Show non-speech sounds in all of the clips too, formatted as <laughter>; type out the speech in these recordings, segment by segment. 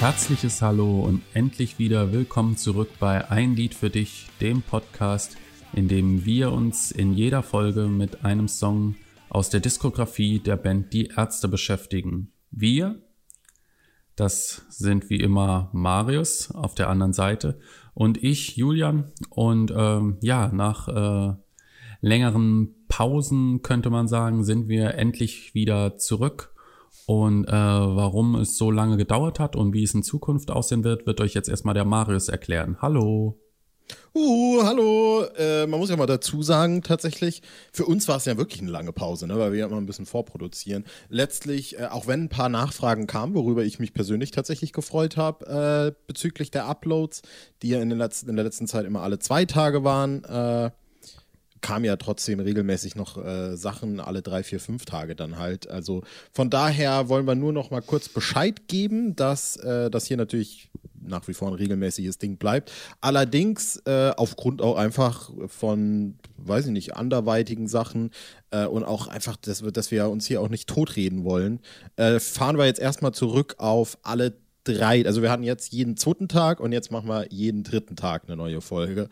herzliches Hallo und endlich wieder willkommen zurück bei Ein Lied für dich, dem Podcast, in dem wir uns in jeder Folge mit einem Song aus der Diskografie der Band Die Ärzte beschäftigen. Wir, das sind wie immer Marius auf der anderen Seite und ich, Julian. Und ähm, ja, nach äh, längeren Pausen könnte man sagen, sind wir endlich wieder zurück und äh, warum es so lange gedauert hat und wie es in Zukunft aussehen wird, wird euch jetzt erstmal der Marius erklären. Hallo. Uh, hallo. Äh, man muss ja mal dazu sagen, tatsächlich, für uns war es ja wirklich eine lange Pause, ne, weil wir ja immer ein bisschen vorproduzieren. Letztlich, äh, auch wenn ein paar Nachfragen kamen, worüber ich mich persönlich tatsächlich gefreut habe, äh, bezüglich der Uploads, die ja in, den letzten, in der letzten Zeit immer alle zwei Tage waren, äh, kam ja trotzdem regelmäßig noch äh, Sachen alle drei, vier, fünf Tage dann halt. Also von daher wollen wir nur noch mal kurz Bescheid geben, dass äh, das hier natürlich nach wie vor ein regelmäßiges Ding bleibt. Allerdings äh, aufgrund auch einfach von, weiß ich nicht, anderweitigen Sachen äh, und auch einfach, dass wir, dass wir uns hier auch nicht totreden wollen, äh, fahren wir jetzt erstmal zurück auf alle drei. Also wir hatten jetzt jeden zweiten Tag und jetzt machen wir jeden dritten Tag eine neue Folge.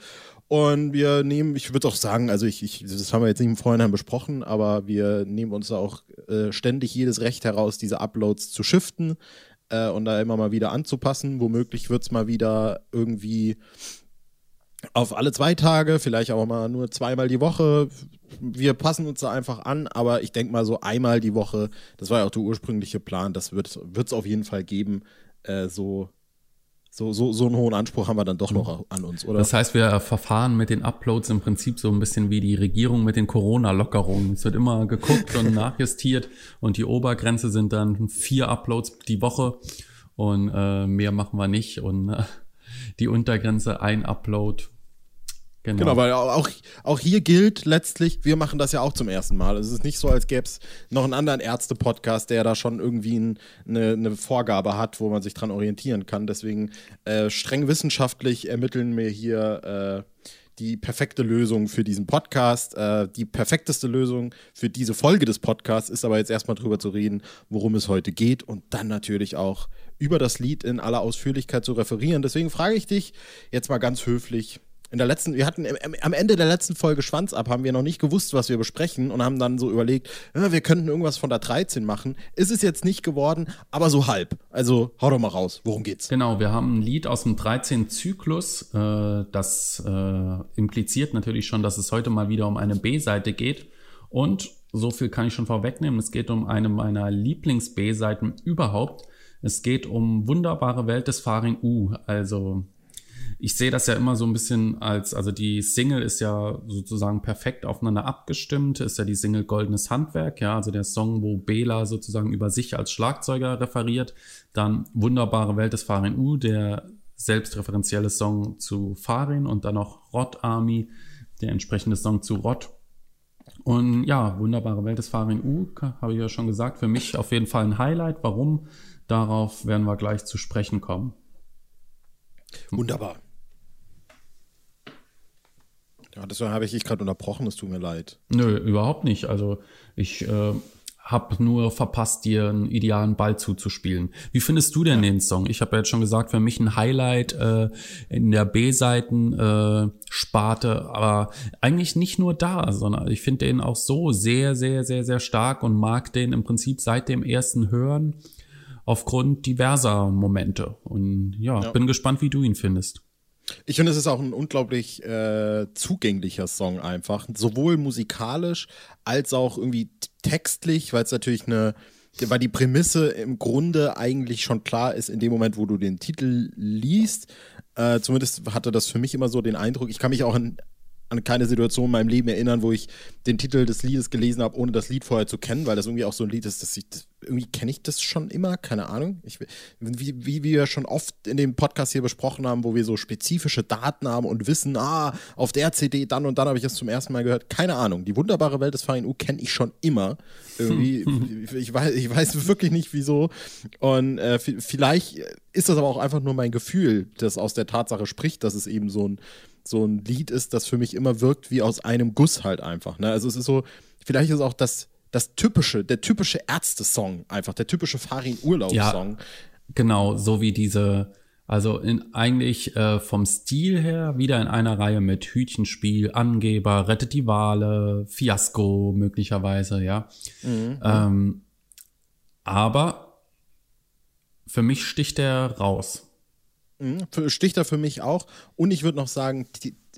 Und wir nehmen, ich würde auch sagen, also ich, ich, das haben wir jetzt nicht im Vorhinein besprochen, aber wir nehmen uns auch äh, ständig jedes Recht heraus, diese Uploads zu shiften äh, und da immer mal wieder anzupassen. Womöglich wird es mal wieder irgendwie auf alle zwei Tage, vielleicht auch mal nur zweimal die Woche. Wir passen uns da einfach an, aber ich denke mal so einmal die Woche, das war ja auch der ursprüngliche Plan, das wird es auf jeden Fall geben, äh, so so, so, so einen hohen Anspruch haben wir dann doch noch mhm. an uns, oder? Das heißt, wir verfahren mit den Uploads im Prinzip so ein bisschen wie die Regierung mit den Corona-Lockerungen. Es wird immer geguckt und <laughs> nachjustiert und die Obergrenze sind dann vier Uploads die Woche und äh, mehr machen wir nicht und äh, die Untergrenze ein Upload Genau. genau, weil auch, auch hier gilt letztlich, wir machen das ja auch zum ersten Mal. Es ist nicht so, als gäbe es noch einen anderen Ärzte-Podcast, der da schon irgendwie ein, eine, eine, Vorgabe hat, wo man sich dran orientieren kann. Deswegen äh, streng wissenschaftlich ermitteln wir hier äh, die perfekte Lösung für diesen Podcast. Äh, die perfekteste Lösung für diese Folge des Podcasts ist aber jetzt erstmal drüber zu reden, worum es heute geht und dann natürlich auch über das Lied in aller Ausführlichkeit zu referieren. Deswegen frage ich dich jetzt mal ganz höflich, in der letzten, wir hatten am Ende der letzten Folge Schwanz ab, haben wir noch nicht gewusst, was wir besprechen und haben dann so überlegt, ja, wir könnten irgendwas von der 13 machen. Ist es jetzt nicht geworden, aber so halb. Also hau doch mal raus, worum geht's? Genau, wir haben ein Lied aus dem 13 Zyklus, äh, das äh, impliziert natürlich schon, dass es heute mal wieder um eine B-Seite geht und so viel kann ich schon vorwegnehmen, es geht um eine meiner Lieblings-B-Seiten überhaupt. Es geht um Wunderbare Welt des Farin U, also ich sehe das ja immer so ein bisschen als, also die Single ist ja sozusagen perfekt aufeinander abgestimmt, ist ja die Single Goldenes Handwerk, ja, also der Song, wo Bela sozusagen über sich als Schlagzeuger referiert. Dann Wunderbare Welt des Farin U, der selbstreferenzielle Song zu Farin und dann noch Rot Army, der entsprechende Song zu Rot. Und ja, Wunderbare Welt des Farin U, habe ich ja schon gesagt, für mich auf jeden Fall ein Highlight. Warum? Darauf werden wir gleich zu sprechen kommen. Wunderbar. Ja, das habe ich dich gerade unterbrochen, es tut mir leid. Nö, überhaupt nicht. Also ich äh, habe nur verpasst, dir einen idealen Ball zuzuspielen. Wie findest du denn ja. den Song? Ich habe ja jetzt schon gesagt, für mich ein Highlight äh, in der B-Seiten-Sparte, äh, aber eigentlich nicht nur da, sondern ich finde den auch so sehr, sehr, sehr, sehr stark und mag den im Prinzip seit dem ersten Hören aufgrund diverser Momente. Und ja, ja. bin gespannt, wie du ihn findest. Ich finde, es ist auch ein unglaublich äh, zugänglicher Song einfach. Sowohl musikalisch als auch irgendwie textlich, weil es natürlich eine, weil die Prämisse im Grunde eigentlich schon klar ist in dem Moment, wo du den Titel liest. Äh, zumindest hatte das für mich immer so den Eindruck. Ich kann mich auch an an keine Situation in meinem Leben erinnern, wo ich den Titel des Liedes gelesen habe, ohne das Lied vorher zu kennen, weil das irgendwie auch so ein Lied ist, dass ich, das, irgendwie kenne ich das schon immer, keine Ahnung. Ich, wie, wie wir schon oft in dem Podcast hier besprochen haben, wo wir so spezifische Daten haben und wissen, ah, auf der CD dann und dann habe ich es zum ersten Mal gehört. Keine Ahnung. Die wunderbare Welt des Farin U kenne ich schon immer. Irgendwie, <laughs> ich, weiß, ich weiß wirklich nicht wieso. Und äh, vielleicht ist das aber auch einfach nur mein Gefühl, das aus der Tatsache spricht, dass es eben so ein so ein Lied ist, das für mich immer wirkt wie aus einem Guss halt einfach. Ne? Also es ist so, vielleicht ist auch das, das typische, der typische Ärzte-Song einfach, der typische Farin-Urlaub-Song. Ja. Genau, so wie diese, also in, eigentlich äh, vom Stil her wieder in einer Reihe mit Hütchenspiel, Angeber, Rettet die Wale, Fiasko möglicherweise, ja. Mhm. Ähm, aber für mich sticht er raus. Mhm, sticht er für mich auch. Und ich würde noch sagen,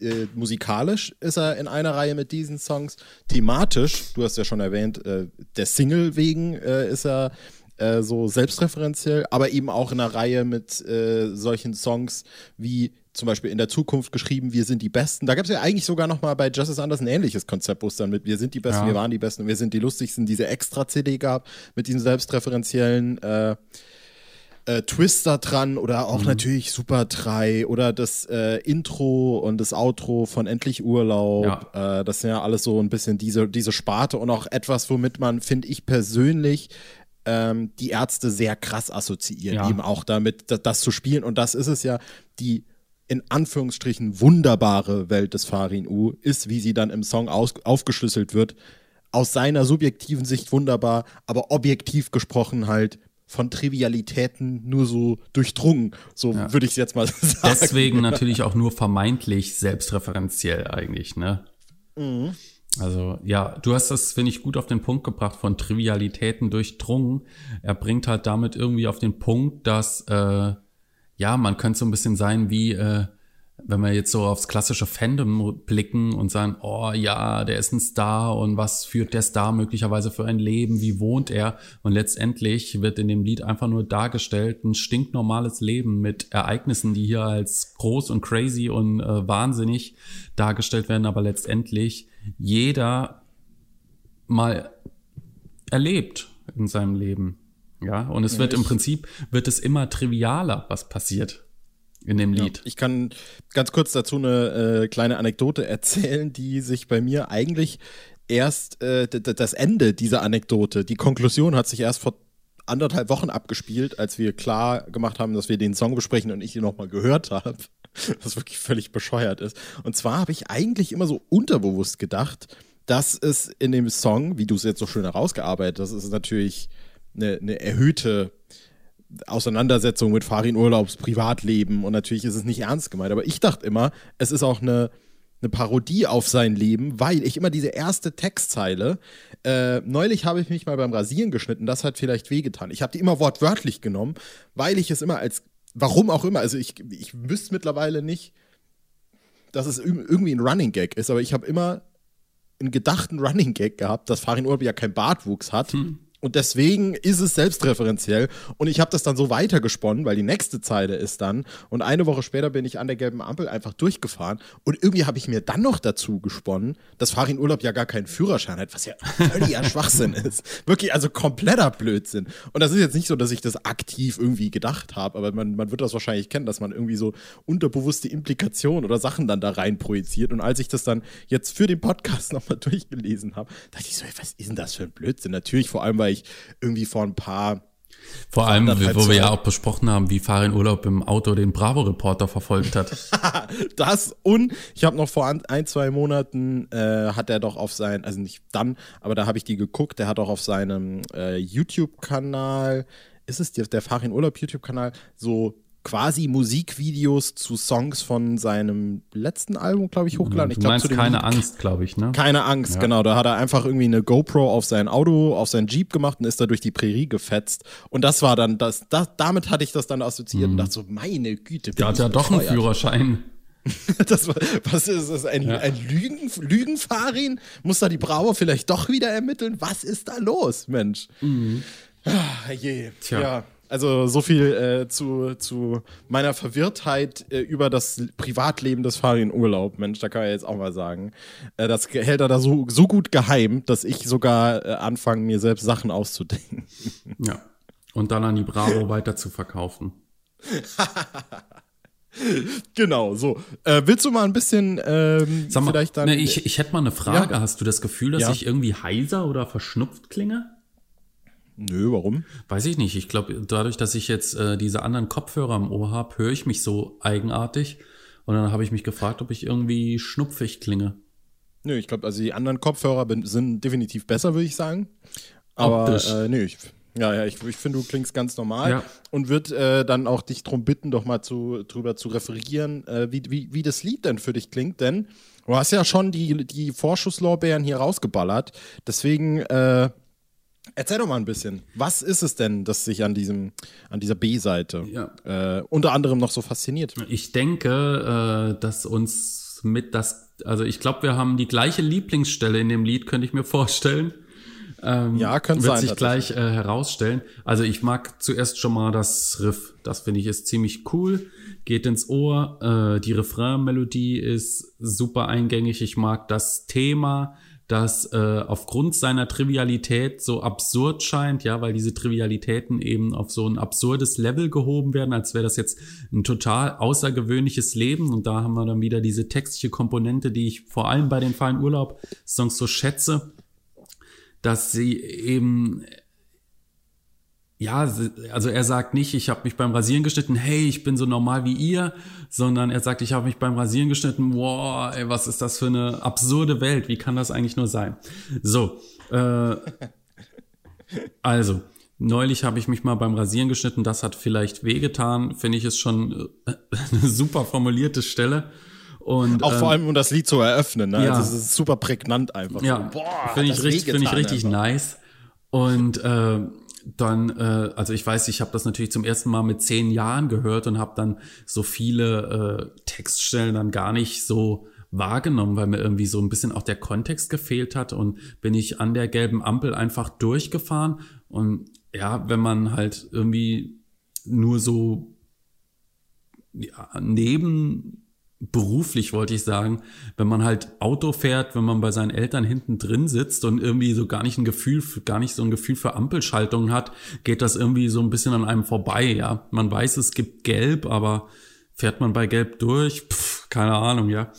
äh, musikalisch ist er in einer Reihe mit diesen Songs. Thematisch, du hast ja schon erwähnt, äh, der Single wegen äh, ist er äh, so selbstreferenziell, aber eben auch in einer Reihe mit äh, solchen Songs wie zum Beispiel in der Zukunft geschrieben, wir sind die Besten. Da gab es ja eigentlich sogar noch mal bei Justice Anders ein ähnliches Konzept, wo es dann mit wir sind die Besten, ja. wir waren die Besten und wir sind die Lustigsten, diese extra CD gab mit diesem selbstreferenziellen äh, Twister dran oder auch mhm. natürlich Super 3 oder das äh, Intro und das Outro von Endlich Urlaub. Ja. Äh, das sind ja alles so ein bisschen diese, diese Sparte und auch etwas, womit man, finde ich persönlich, ähm, die Ärzte sehr krass assoziieren, ja. eben auch damit, das, das zu spielen. Und das ist es ja, die in Anführungsstrichen wunderbare Welt des Farin U ist, wie sie dann im Song aus, aufgeschlüsselt wird. Aus seiner subjektiven Sicht wunderbar, aber objektiv gesprochen halt von Trivialitäten nur so durchdrungen. So ja. würde ich es jetzt mal <laughs> sagen. Deswegen natürlich auch nur vermeintlich selbstreferenziell eigentlich, ne? Mhm. Also ja, du hast das, finde ich, gut auf den Punkt gebracht, von Trivialitäten durchdrungen. Er bringt halt damit irgendwie auf den Punkt, dass äh, ja, man könnte so ein bisschen sein wie äh, wenn wir jetzt so aufs klassische Fandom blicken und sagen, oh ja, der ist ein Star und was führt der Star möglicherweise für ein Leben, wie wohnt er? Und letztendlich wird in dem Lied einfach nur dargestellt ein stinknormales Leben mit Ereignissen, die hier als groß und crazy und äh, wahnsinnig dargestellt werden, aber letztendlich jeder mal erlebt in seinem Leben. Ja, und es wird im Prinzip, wird es immer trivialer, was passiert in dem Lied. Ja, ich kann ganz kurz dazu eine äh, kleine Anekdote erzählen, die sich bei mir eigentlich erst äh, das Ende dieser Anekdote, die Konklusion hat sich erst vor anderthalb Wochen abgespielt, als wir klar gemacht haben, dass wir den Song besprechen und ich ihn nochmal gehört habe. <laughs> Was wirklich völlig bescheuert ist. Und zwar habe ich eigentlich immer so unterbewusst gedacht, dass es in dem Song, wie du es jetzt so schön herausgearbeitet hast, ist natürlich eine, eine erhöhte Auseinandersetzung mit Farin Urlaubs Privatleben und natürlich ist es nicht ernst gemeint, aber ich dachte immer, es ist auch eine, eine Parodie auf sein Leben, weil ich immer diese erste Textzeile, äh, neulich habe ich mich mal beim Rasieren geschnitten, das hat vielleicht wehgetan. Ich habe die immer wortwörtlich genommen, weil ich es immer als, warum auch immer, also ich, ich wüsste mittlerweile nicht, dass es irgendwie ein Running Gag ist, aber ich habe immer einen gedachten Running Gag gehabt, dass Farin Urlaub ja keinen Bartwuchs hat. Hm und deswegen ist es selbstreferenziell. Und ich habe das dann so weitergesponnen, weil die nächste Zeile ist dann. Und eine Woche später bin ich an der gelben Ampel einfach durchgefahren. Und irgendwie habe ich mir dann noch dazu gesponnen, dass Farin Urlaub ja gar keinen Führerschein hat, was ja völliger <laughs> Schwachsinn ist. Wirklich, also kompletter Blödsinn. Und das ist jetzt nicht so, dass ich das aktiv irgendwie gedacht habe, aber man, man wird das wahrscheinlich kennen, dass man irgendwie so unterbewusste Implikationen oder Sachen dann da rein projiziert. Und als ich das dann jetzt für den Podcast <laughs> nochmal durchgelesen habe, dachte ich so, was ist denn das für ein Blödsinn? Natürlich vor allem, weil weil ich irgendwie vor ein paar vor allem, wo wir ja auch besprochen haben, wie Farin Urlaub im Auto den Bravo-Reporter verfolgt hat. <laughs> das und ich habe noch vor ein, zwei Monaten, äh, hat er doch auf sein, also nicht dann, aber da habe ich die geguckt, der hat auch auf seinem äh, YouTube-Kanal, ist es der, der Farin Urlaub YouTube-Kanal, so quasi Musikvideos zu Songs von seinem letzten Album, glaube ich, hochgeladen. Du meinst glaub, keine Lied Angst, glaube ich, ne? Keine Angst, ja. genau. Da hat er einfach irgendwie eine GoPro auf sein Auto, auf sein Jeep gemacht und ist da durch die Prärie gefetzt. Und das war dann das, das damit hatte ich das dann assoziiert mhm. und dachte so, meine Güte. Der hat ja doch einen Führerschein. <laughs> das, was ist das? Ein, ja. ein Lügen, Lügenfarin? Muss da die Brauer vielleicht doch wieder ermitteln? Was ist da los, Mensch? Mhm. Ah, je. Tja. Ja. Also so viel äh, zu, zu meiner Verwirrtheit äh, über das Privatleben des Farin Urlaub. Mensch, da kann ich jetzt auch mal sagen. Äh, das hält er da so, so gut geheim, dass ich sogar äh, anfange, mir selbst Sachen auszudenken. <laughs> Ja. Und dann an die Bravo weiter zu verkaufen. <laughs> genau, so. Äh, willst du mal ein bisschen ähm, mal, vielleicht dann. Ne, ich, ich hätte mal eine Frage. Ja? Hast du das Gefühl, dass ja. ich irgendwie heiser oder verschnupft klinge? Nö, warum? Weiß ich nicht. Ich glaube, dadurch, dass ich jetzt äh, diese anderen Kopfhörer im Ohr habe, höre ich mich so eigenartig. Und dann habe ich mich gefragt, ob ich irgendwie schnupfig klinge. Nö, ich glaube, also die anderen Kopfhörer sind definitiv besser, würde ich sagen. Aber äh, nö, ich, Ja, ja, ich, ich finde, du klingst ganz normal Ja. und würde äh, dann auch dich darum bitten, doch mal zu, drüber zu referieren, äh, wie, wie, wie das Lied denn für dich klingt, denn du hast ja schon die, die Vorschusslorbeeren hier rausgeballert. Deswegen äh, erzähl doch mal ein bisschen. Was ist es denn, das sich an diesem, an dieser B-Seite Ja. äh, unter anderem noch so fasziniert? Ich denke, äh, dass uns mit das, also ich glaube, wir haben die gleiche Lieblingsstelle in dem Lied, könnte ich mir vorstellen. Ähm, Ja, könnte wird sein, sich gleich äh, herausstellen. Also ich mag zuerst schon mal das Riff. Das finde ich ist ziemlich cool. Geht ins Ohr. Äh, die Refrain-Melodie ist super eingängig. Ich mag das Thema, das äh, aufgrund seiner Trivialität so absurd scheint, ja, weil diese Trivialitäten eben auf so ein absurdes Level gehoben werden, als wäre das jetzt ein total außergewöhnliches Leben. Und da haben wir dann wieder diese textliche Komponente, die ich vor allem bei den Fallen Urlaub-Songs so schätze dass sie eben ja, also er sagt nicht, ich habe mich beim Rasieren geschnitten, hey, ich bin so normal wie ihr, sondern er sagt, ich habe mich beim Rasieren geschnitten, wow, ey, was ist das für eine absurde Welt, wie kann das eigentlich nur sein? So, äh, also, neulich habe ich mich mal beim Rasieren geschnitten, das hat vielleicht wehgetan, finde ich ist schon äh, <laughs> eine super formulierte Stelle. Und, Auch ähm, vor allem, um das Lied zu eröffnen. Ne? ja. Also es ist super prägnant einfach. Ja, So, finde ich, richtig, finde ich richtig nice. Und äh, dann, äh, also ich weiß, ich habe das natürlich zum ersten Mal mit zehn Jahren gehört und habe dann so viele äh, Textstellen dann gar nicht so wahrgenommen, weil mir irgendwie so ein bisschen auch der Kontext gefehlt hat und bin ich an der gelben Ampel einfach durchgefahren. Und ja, wenn man halt irgendwie nur so ja, neben beruflich wollte ich sagen, wenn man halt Auto fährt, wenn man bei seinen Eltern hinten drin sitzt und irgendwie so gar nicht ein Gefühl, gar nicht so ein Gefühl für Ampelschaltungen hat, geht das irgendwie so ein bisschen an einem vorbei, ja. Man weiß, es gibt Gelb, aber fährt man bei Gelb durch? Pff, keine Ahnung, ja.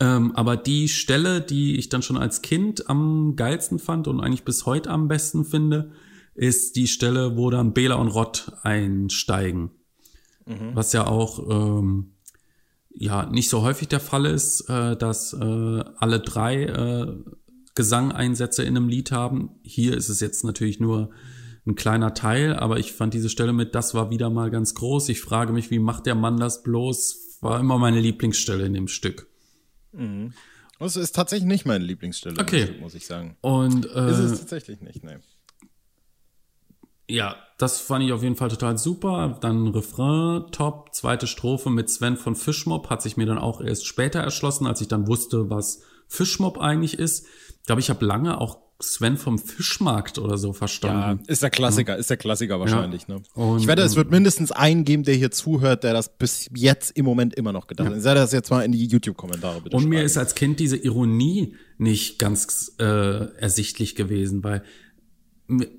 Ähm, aber die Stelle, die ich dann schon als Kind am geilsten fand und eigentlich bis heute am besten finde, ist die Stelle, wo dann Bela und Rott einsteigen. Was ja auch ähm, ja nicht so häufig der Fall ist, äh, dass äh, alle drei äh, Gesangeinsätze in einem Lied haben. Hier ist es jetzt natürlich nur ein kleiner Teil, aber ich fand diese Stelle mit, das war wieder mal ganz groß. Ich frage mich, wie macht der Mann das bloß? War immer meine Lieblingsstelle in dem Stück. Das ist tatsächlich nicht meine Lieblingsstelle, Okay. muss ich sagen. Und Ist äh, es tatsächlich nicht, ne. Ja, das fand ich auf jeden Fall total super. Dann Refrain, top. Zweite Strophe mit Sven von Fischmob hat sich mir dann auch erst später erschlossen, als ich dann wusste, was Fischmob eigentlich ist. Ich glaube, ich habe lange auch Sven vom Fischmarkt oder so Ja, verstanden. ist der Klassiker, ist der Klassiker wahrscheinlich, ne? Und, ich wette, es ähm, wird mindestens einen geben, der hier zuhört, der das bis jetzt im Moment immer noch gedacht hat. Sei das jetzt mal in die YouTube-Kommentare bitte Und mir schreiben. ist als Kind diese Ironie nicht ganz äh, ersichtlich gewesen, weil mir-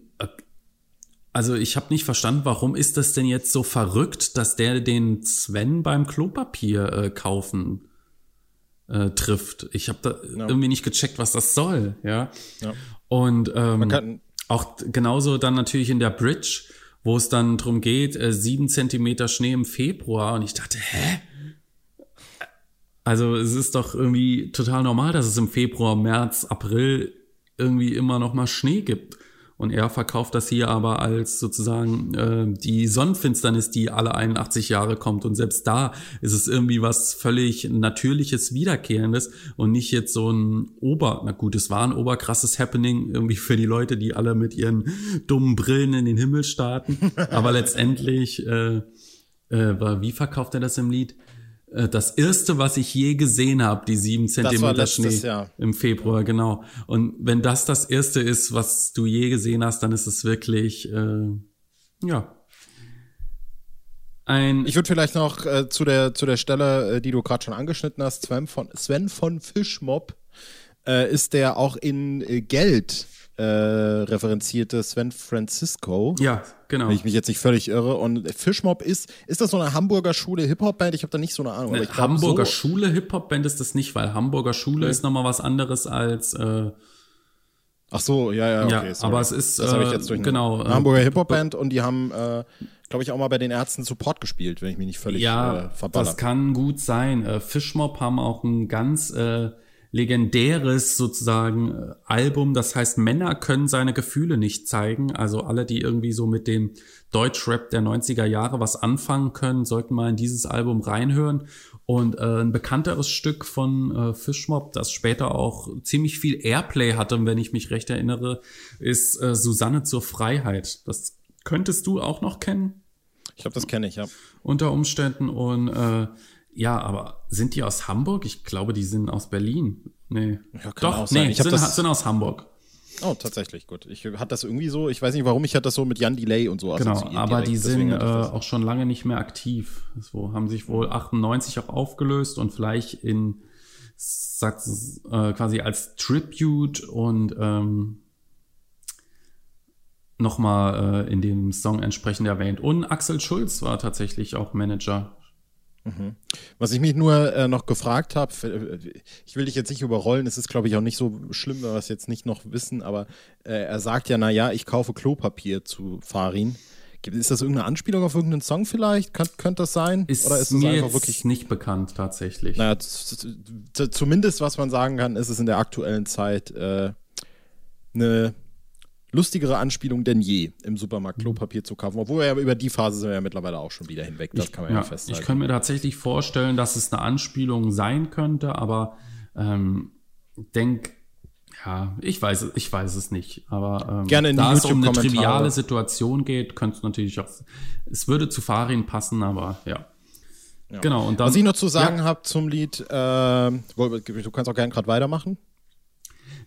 also ich habe nicht verstanden, warum ist das denn jetzt so verrückt, dass der den Sven beim Klopapier äh, kaufen äh, trifft. Ich habe da irgendwie nicht gecheckt, was das soll, ja. Ja. Und ähm, auch genauso dann natürlich in der Bridge, wo es dann drum geht, äh, sieben Zentimeter Schnee im Februar und ich dachte, hä? Also es ist doch irgendwie total normal, dass es im Februar, März, April irgendwie immer noch mal Schnee gibt. Und er verkauft das hier aber als sozusagen äh, die Sonnenfinsternis, die alle 81 Jahre kommt. Und selbst da ist es irgendwie was völlig Natürliches, Wiederkehrendes und nicht jetzt so ein Ober, na gut, es war ein oberkrasses Happening irgendwie für die Leute, die alle mit ihren dummen Brillen in den Himmel starten. Aber letztendlich, äh, äh, wie verkauft er das im Lied? Äh, Das erste, was ich je gesehen habe, die sieben Zentimeter Schnee Jahr. im Februar, genau. Und wenn das das erste ist, was du je gesehen hast, dann ist es wirklich, äh, ja, ein Ich würde vielleicht noch äh, zu, der, zu der Stelle, äh, die du gerade schon angeschnitten hast, Sven von, Sven von Fischmob, äh, ist der auch in äh, Geld äh, referenzierte Sven Francisco. ja, genau. Wenn ich mich jetzt nicht völlig irre. Und Fischmob ist, ist das so eine Hamburger Schule Hip-Hop-Band? Ich habe da nicht so eine Ahnung. Ich glaub, Hamburger so, Schule Hip-Hop-Band ist das nicht, weil Hamburger Schule ist nochmal was anderes als äh, Ach so, ja, ja, okay. Ja, sorry. aber es ist, das habe ich äh, jetzt durch genau, eine äh, Hamburger Hip-Hop-Band und die haben, äh, glaube ich, auch mal bei den Ärzten Support gespielt, wenn ich mich nicht völlig Ja, äh, verballer. das kann gut sein. Äh, Fischmob haben auch ein ganz äh, legendäres sozusagen äh, Album, das heißt Männer können seine Gefühle nicht zeigen. Also alle, die irgendwie so mit dem Deutschrap der 90er Jahre was anfangen können, sollten mal in dieses Album reinhören. Und äh, ein bekannteres Stück von äh, Fishmob, das später auch ziemlich viel Airplay hatte, wenn ich mich recht erinnere, ist äh, Susanne zur Freiheit. Das könntest du auch noch kennen? Ich glaube, das kenne ich, ja. Unter Umständen und äh, ja, aber sind die aus Hamburg? Ich glaube, die sind aus Berlin. Nee. Ja, Doch, nee, Ich sind, das- sind aus Hamburg. Oh, tatsächlich, gut. Ich hatte das irgendwie so, ich weiß nicht warum, ich hatte das so mit Jan Delay und so Genau, aber direkt. die Deswegen sind äh, auch schon lange nicht mehr aktiv. So haben sich wohl 98 auch aufgelöst und vielleicht in sagt, äh, quasi als Tribute und ähm, nochmal äh, in dem Song entsprechend erwähnt. Und Axel Schulz war tatsächlich auch Manager. Was ich mich nur äh, noch gefragt habe, ich will dich jetzt nicht überrollen, es ist glaube ich auch nicht so schlimm, wenn wir es jetzt nicht noch wissen, aber äh, er sagt ja, naja, ich kaufe Klopapier zu Farin. Ist das irgendeine Anspielung auf irgendeinen Song vielleicht? Könnt, könnte das sein? Ist, Oder ist es mir einfach wirklich nicht bekannt tatsächlich. Naja, zumindest was man sagen kann, ist es in der aktuellen Zeit äh, eine lustigere Anspielung denn je, im. Supermarkt Klopapier zu kaufen. Obwohl wir ja über die Phase sind wir ja mittlerweile auch schon wieder hinweg. Das kann man ja, Ja, festhalten. ich könnte mir tatsächlich vorstellen, dass es eine Anspielung sein könnte, aber ähm, denk, ja, ich weiß, es- ich weiß es nicht. Aber ähm, Gerne in da es um eine triviale Situation geht, könnte es natürlich auch, es würde zu Farin passen, aber ja. Genau, und dann. Was ich noch zu sagen habe zum Lied, äh, du kannst auch gerne gerade weitermachen.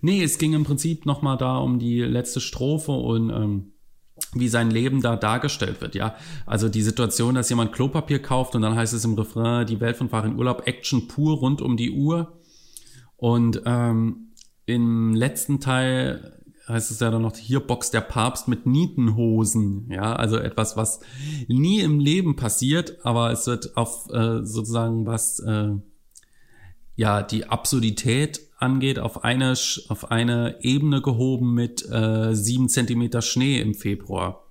Nee, es ging im Prinzip nochmal da um die letzte Strophe und ähm, wie sein Leben da dargestellt wird, ja. Also die Situation, dass jemand Klopapier kauft und dann heißt es im Refrain, die Welt von Farin Urlaub, Action pur rund um die Uhr. Und ähm, im letzten Teil heißt es ja dann noch, hier boxt der Papst mit Nietenhosen, ja, also etwas, was nie im Leben passiert, aber es wird auf äh, sozusagen was äh, ja die Absurdität angeht, auf eine, auf eine Ebene gehoben mit äh, sieben Zentimeter Schnee im Februar.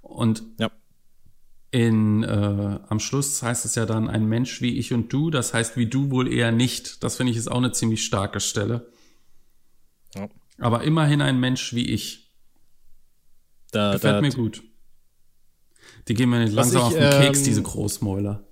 Und Ja. in, äh, am Schluss heißt es ja dann ein Mensch wie ich und du, das heißt wie du wohl eher nicht. Das finde ich ist auch eine ziemlich starke Stelle. Ja. Aber immerhin ein Mensch wie ich. Da, Gefällt da, mir gut. Die gehen mir nicht langsam ich, auf den Keks, ähm, diese Großmäuler.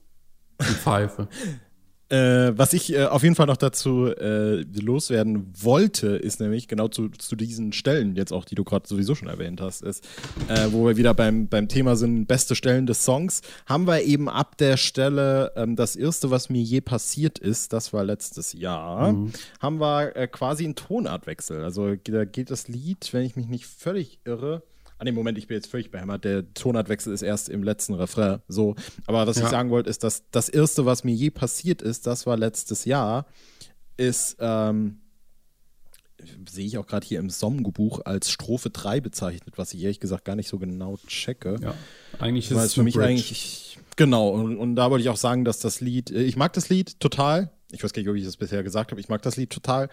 Die Pfeife. <laughs> Äh, was ich äh, auf jeden Fall noch dazu äh, loswerden wollte, ist nämlich genau zu, zu diesen Stellen, jetzt auch, die du gerade sowieso schon erwähnt hast, ist, äh, wo wir wieder beim, beim Thema sind, beste Stellen des Songs, haben wir eben ab der Stelle, ähm, das erste, was mir je passiert ist, das war letztes Jahr, haben wir äh, quasi einen Tonartwechsel. Also da geht das Lied, wenn ich mich nicht völlig irre, an dem Moment, ich bin jetzt völlig behämmert, der Tonartwechsel ist erst im letzten Refrain. So, aber was Ja. ich sagen wollte, ist, dass das erste, was mir je passiert ist, das war letztes Jahr, ist, ähm, sehe ich auch gerade hier im Songbuch als Strophe 3 bezeichnet, was ich ehrlich gesagt gar nicht so genau checke. Ja. Eigentlich ist es für mich Bridge. eigentlich. Genau, und, und da wollte ich auch sagen, dass das Lied, äh, ich mag das Lied total. Ich weiß gar nicht, ob ich das bisher gesagt habe, ich mag das Lied total.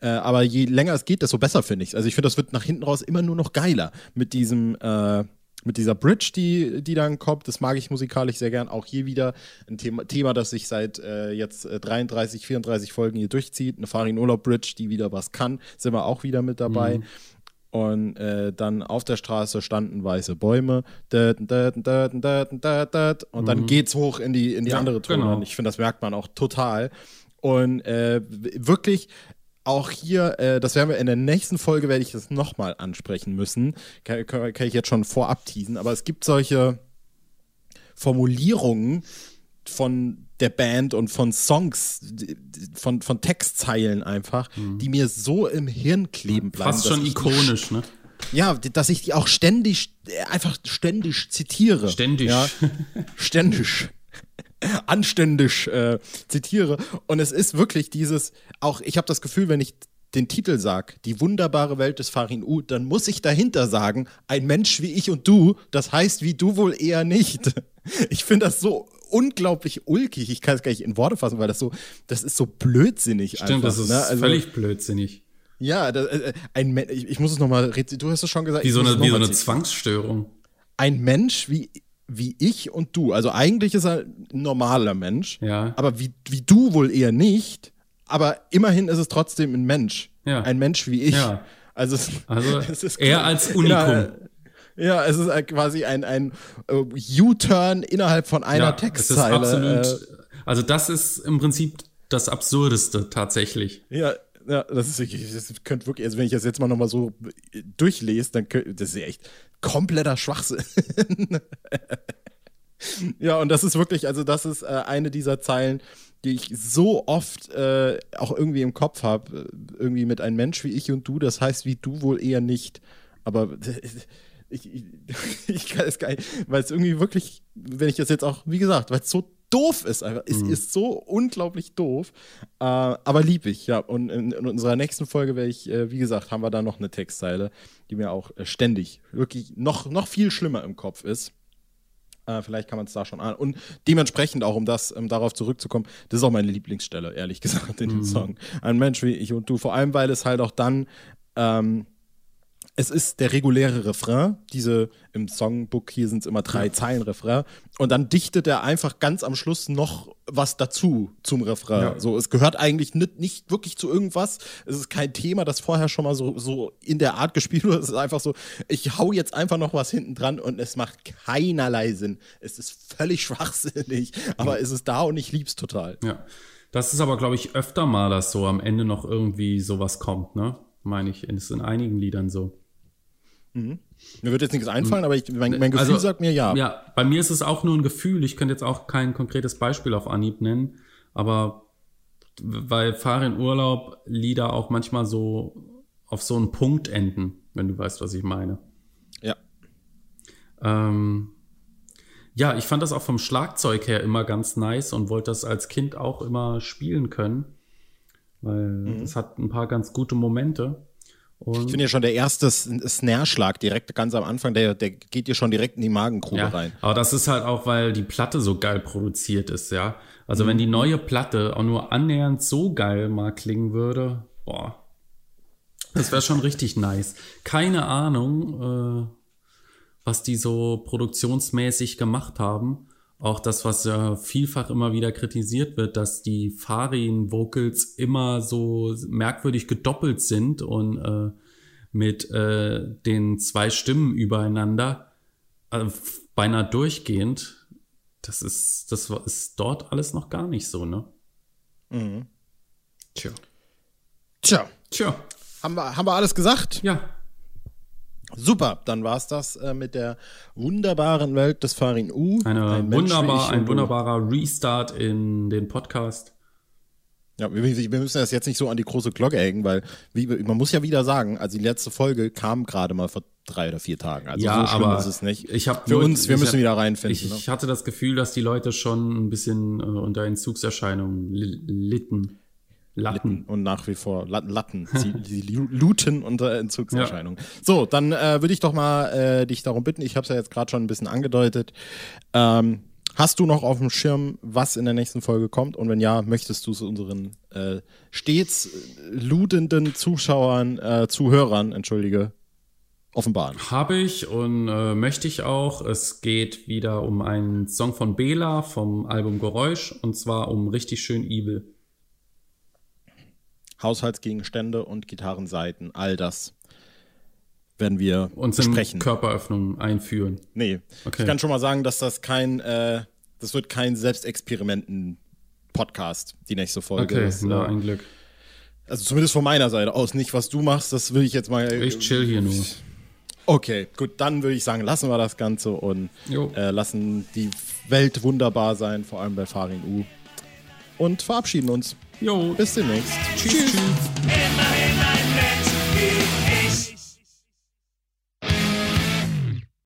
Äh, aber je länger es geht, desto besser finde ich es. Also ich finde, das wird nach hinten raus immer nur noch geiler mit diesem, äh, mit dieser Bridge, die, die dann kommt. Das mag ich musikalisch sehr gern. Auch hier wieder ein Thema, Thema das sich seit äh, jetzt äh, 33, 34 Folgen hier durchzieht. Eine Farin Urlaub Bridge, die wieder was kann, sind wir auch wieder mit dabei. Und äh, dann auf der Straße standen weiße Bäume. Und dann geht's hoch in die, in die Ja, andere Tonart. genau. Ich finde, das merkt man auch total. Und äh, wirklich auch hier, äh, das werden wir in der nächsten Folge, werde ich das nochmal ansprechen müssen. Kann, kann, kann ich jetzt schon vorab teasen. Aber es gibt solche Formulierungen von der Band und von Songs, von, von Textzeilen einfach, die mir so im Hirn kleben bleiben. Fast schon ikonisch, ne? ja, dass ich die auch ständig, äh, einfach ständig zitiere. Ständig. Ja, <laughs> ständig. Anständig äh, zitiere. Und es ist wirklich dieses, auch ich habe das Gefühl, wenn ich den Titel sag, die wunderbare Welt des Farin U, dann muss ich dahinter sagen, ein Mensch wie ich und du, das heißt wie du wohl eher nicht. <laughs> Ich finde das so unglaublich ulkig. Ich kann es gar nicht in Worte fassen, weil das so, das ist so blödsinnig Stimmt, einfach. das ist ne? Also, völlig blödsinnig. Ja, das, äh, ein ich, ich muss es nochmal, du hast es schon gesagt. Wie so eine, wie so eine Zwangsstörung. ein Mensch wie, wie ich und du. Also eigentlich ist er ein normaler Mensch. Ja. Aber wie, wie du wohl eher nicht. aber immerhin ist es trotzdem ein Mensch. Ja. Ein Mensch wie ich. Ja. Also, es, Also <laughs> es ist eher als Unikum. Ja, es ist halt quasi ein, ein äh, U-Turn innerhalb von einer ja, Textzeile. Absolut, also das ist im Prinzip das Absurdeste tatsächlich. Äh, ja, ja, das ist wirklich, das könnte wirklich, also wenn ich das jetzt mal nochmal so durchlese, dann könnte, das ist echt kompletter Schwachsinn. ja, und das ist wirklich, also das ist äh, eine dieser Zeilen, die ich so oft äh, auch irgendwie im Kopf habe. Irgendwie mit einem Mensch wie ich und du, das heißt wie du wohl eher nicht. Aber <laughs> ich, ich, <laughs> ich kann es gar nicht, weil es irgendwie wirklich, wenn ich das jetzt auch, wie gesagt, weil es so doof ist einfach. Es Mhm. ist so unglaublich doof. Äh, aber lieb ich, ja. Und in, in unserer nächsten Folge werde ich, äh, wie gesagt, haben wir da noch eine Textzeile, die mir auch äh, ständig wirklich noch, noch viel schlimmer im Kopf ist. Äh, vielleicht kann man es da schon an. Und dementsprechend auch, um das, um darauf zurückzukommen, das ist auch meine Lieblingsstelle, ehrlich gesagt, in dem Song. Ein Mensch wie ich und du. Vor allem, weil es halt auch dann, ähm, es ist der reguläre Refrain. Diese im Songbook hier sind es immer drei Zeilen Refrain. Und dann dichtet er einfach ganz am Schluss noch was dazu zum Refrain. Ja. So, es gehört eigentlich nicht, nicht wirklich zu irgendwas. Es ist kein Thema, das vorher schon mal so, so in der Art gespielt wurde. Es ist einfach so, ich hau jetzt einfach noch was hinten dran und es macht keinerlei Sinn. Es ist völlig <laughs> schwachsinnig, aber es ist da und ich lieb's total. Ja. Das ist aber, glaube ich, öfter mal, dass so am Ende noch irgendwie sowas kommt, ne? Meine ich. Ist in einigen Liedern so. Mir wird jetzt nichts einfallen, aber ich, mein, mein Gefühl Also, sagt mir ja. Ja, bei mir ist es auch nur ein Gefühl. Ich könnte jetzt auch kein konkretes Beispiel auf Anhieb nennen, aber weil Fahr in Urlaub Lieder auch manchmal so auf so einen Punkt enden, wenn du weißt, was ich meine. ja. Ähm, ja, ich fand das auch vom Schlagzeug her immer ganz nice und wollte das als Kind auch immer spielen können, weil das hat ein paar ganz gute Momente. Und Ich finde ja schon der erste Snare-Schlag direkt ganz am Anfang, der, der geht dir schon direkt in die Magengrube Ja, rein. aber das ist halt auch, weil die Platte so geil produziert ist, ja. Also wenn die neue Platte auch nur annähernd so geil mal klingen würde, boah, das wäre schon richtig nice. Keine Ahnung, äh, was die so produktionsmäßig gemacht haben. Auch das, was ja vielfach immer wieder kritisiert wird, dass die Farin-Vocals immer so merkwürdig gedoppelt sind und äh, mit äh, den zwei Stimmen übereinander äh, beinahe durchgehend. Das ist, das ist dort alles noch gar nicht so, ne? Tja. Tja, Tja. haben wir, haben wir alles gesagt? Ja. Super, dann war's das äh, mit der wunderbaren Welt des Farin U. Eine Ein wunderbar, ein wunderbarer Restart in den Podcast. Ja, wir, wir müssen das jetzt nicht so an die große Glocke hängen, weil wie, man muss ja wieder sagen, also die letzte Folge kam gerade mal vor drei oder vier Tagen. Also ja, so schlimm aber ist es nicht. Ich hab Für nur- uns, wir müssen hab- wieder reinfinden. Ich, ne? ich hatte das Gefühl, dass die Leute schon ein bisschen äh, unter Entzugserscheinungen li litten. Latten. Und nach wie vor Lat- Latten. <laughs> Sie, sie looten unter Entzugserscheinungen. So, dann äh, würde ich doch mal äh, dich darum bitten. Ich habe es ja jetzt gerade schon ein bisschen angedeutet. Ähm, hast du noch auf dem Schirm, was in der nächsten Folge kommt? Und wenn ja, möchtest du es unseren äh, stets äh, ludenden Zuschauern, äh, Zuhörern, entschuldige, offenbaren? Habe ich und äh, möchte ich auch. Es geht wieder um einen Song von Bela vom Album Geräusch und zwar um richtig schön Evil. Haushaltsgegenstände und Gitarrenseiten, all das werden wir Uns in besprechen. Körperöffnungen einführen. Nee, Okay. ich kann schon mal sagen, dass das kein, äh, das wird kein Selbstexperimenten-Podcast, die nächste Folge. Okay, Das, na, äh, ein Glück. also zumindest von meiner Seite aus. Nicht, was du machst, das will ich jetzt mal. Ich chill hier nur. Okay, gut, dann würde ich sagen, lassen wir das Ganze und äh, lassen die Welt wunderbar sein, vor allem bei Farin U. Und verabschieden uns. Jo, bis demnächst. Tschüss. Tschüss. tschüss.